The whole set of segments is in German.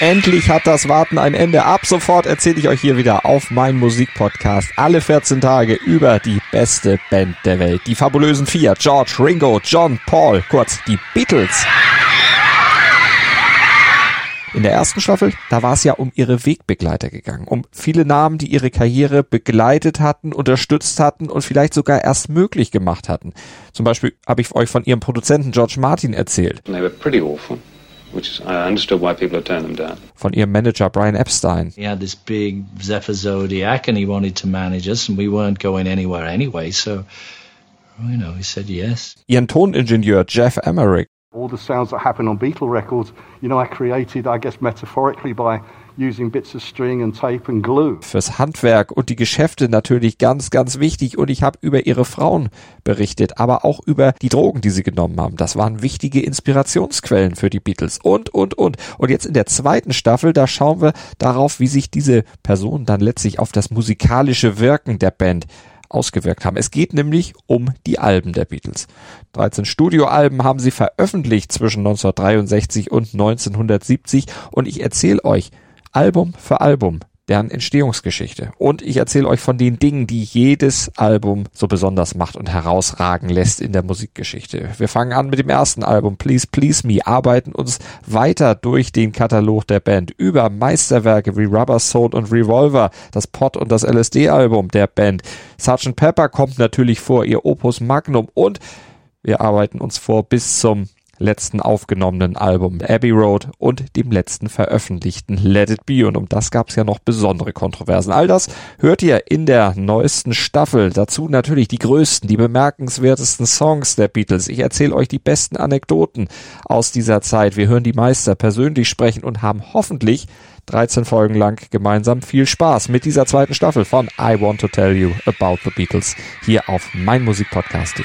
Endlich hat das Warten ein Ende. Ab sofort erzähle ich euch hier wieder auf meinem Musikpodcast alle 14 Tage über die beste Band der Welt. Die fabulösen vier. George, Ringo, John, Paul, kurz die Beatles. In der ersten Staffel, da war es ja um ihre Wegbegleiter gegangen, um viele Namen, die ihre Karriere begleitet hatten, unterstützt hatten und vielleicht sogar erst möglich gemacht hatten. Zum Beispiel habe ich euch von ihrem Produzenten George Martin erzählt. They were pretty awful, which is, I understood why people had turned them down. Von ihrem Manager Brian Epstein. He had this big Zephyr Zodiac and he wanted to manage us and we weren't going anywhere anyway, so you know, he said yes. Ihren Toningenieur Jeff Emerick. All the sounds that happen on Beatle records, you know, I created, I guess, metaphorically by Fürs Handwerk und die Geschäfte natürlich ganz, ganz wichtig. Und ich habe über ihre Frauen berichtet, aber auch über die Drogen, die sie genommen haben. Das waren wichtige Inspirationsquellen für die Beatles und, und, und. Und jetzt in der zweiten Staffel, da schauen wir darauf, wie sich diese Personen dann letztlich auf das musikalische Wirken der Band ausgewirkt haben. Es geht nämlich um die Alben der Beatles. 13 Studioalben haben sie veröffentlicht zwischen 1963 und 1970 und ich erzähle euch Album für Album deren Entstehungsgeschichte. Und ich erzähle euch von den Dingen, die jedes Album so besonders macht und herausragen lässt in der Musikgeschichte. Wir fangen an mit dem ersten Album, Please Please Me, arbeiten uns weiter durch den Katalog der Band über Meisterwerke wie Rubber Soul und Revolver, das Pot und das LSD-Album der Band. Sgt. Pepper kommt natürlich vor, ihr Opus Magnum und wir arbeiten uns vor bis zum letzten aufgenommenen Album Abbey Road und dem letzten veröffentlichten Let It Be. Und um das gab es ja noch besondere Kontroversen. All das hört ihr in der neuesten Staffel. Dazu natürlich die größten, die bemerkenswertesten Songs der Beatles. Ich erzähle euch die besten Anekdoten aus dieser Zeit. Wir hören die Meister persönlich sprechen und haben hoffentlich 13 Folgen lang gemeinsam viel Spaß mit dieser zweiten Staffel von I Want to Tell You About the Beatles hier auf meinmusikpodcast.de.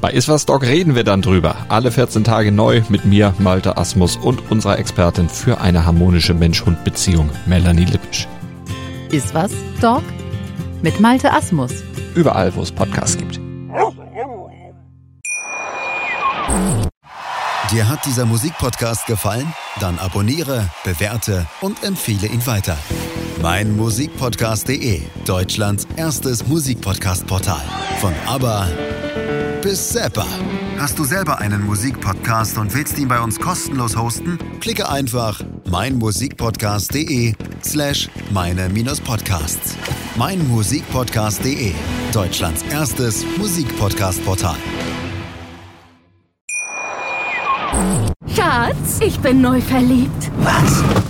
Bei Iswas Dog reden wir dann drüber. Alle 14 Tage neu mit mir, Malte Asmus und unserer Expertin für eine harmonische Mensch-Hund-Beziehung, Melanie Lippisch. Ist was, Dog? Mit Malte Asmus. Überall, wo es Podcasts gibt. Dir hat dieser Musikpodcast gefallen? Dann abonniere, bewerte und empfehle ihn weiter. Mein Musikpodcast.de, Deutschlands erstes Musikpodcast-Portal. Von ABBA bis Zappa. Hast du selber einen Musikpodcast und willst ihn bei uns kostenlos hosten? Klicke einfach meinmusikpodcast.de slash meine-podcasts. Meinmusikpodcast.de, Deutschlands erstes Musikpodcast-Portal. Schatz, ich bin neu verliebt. Was?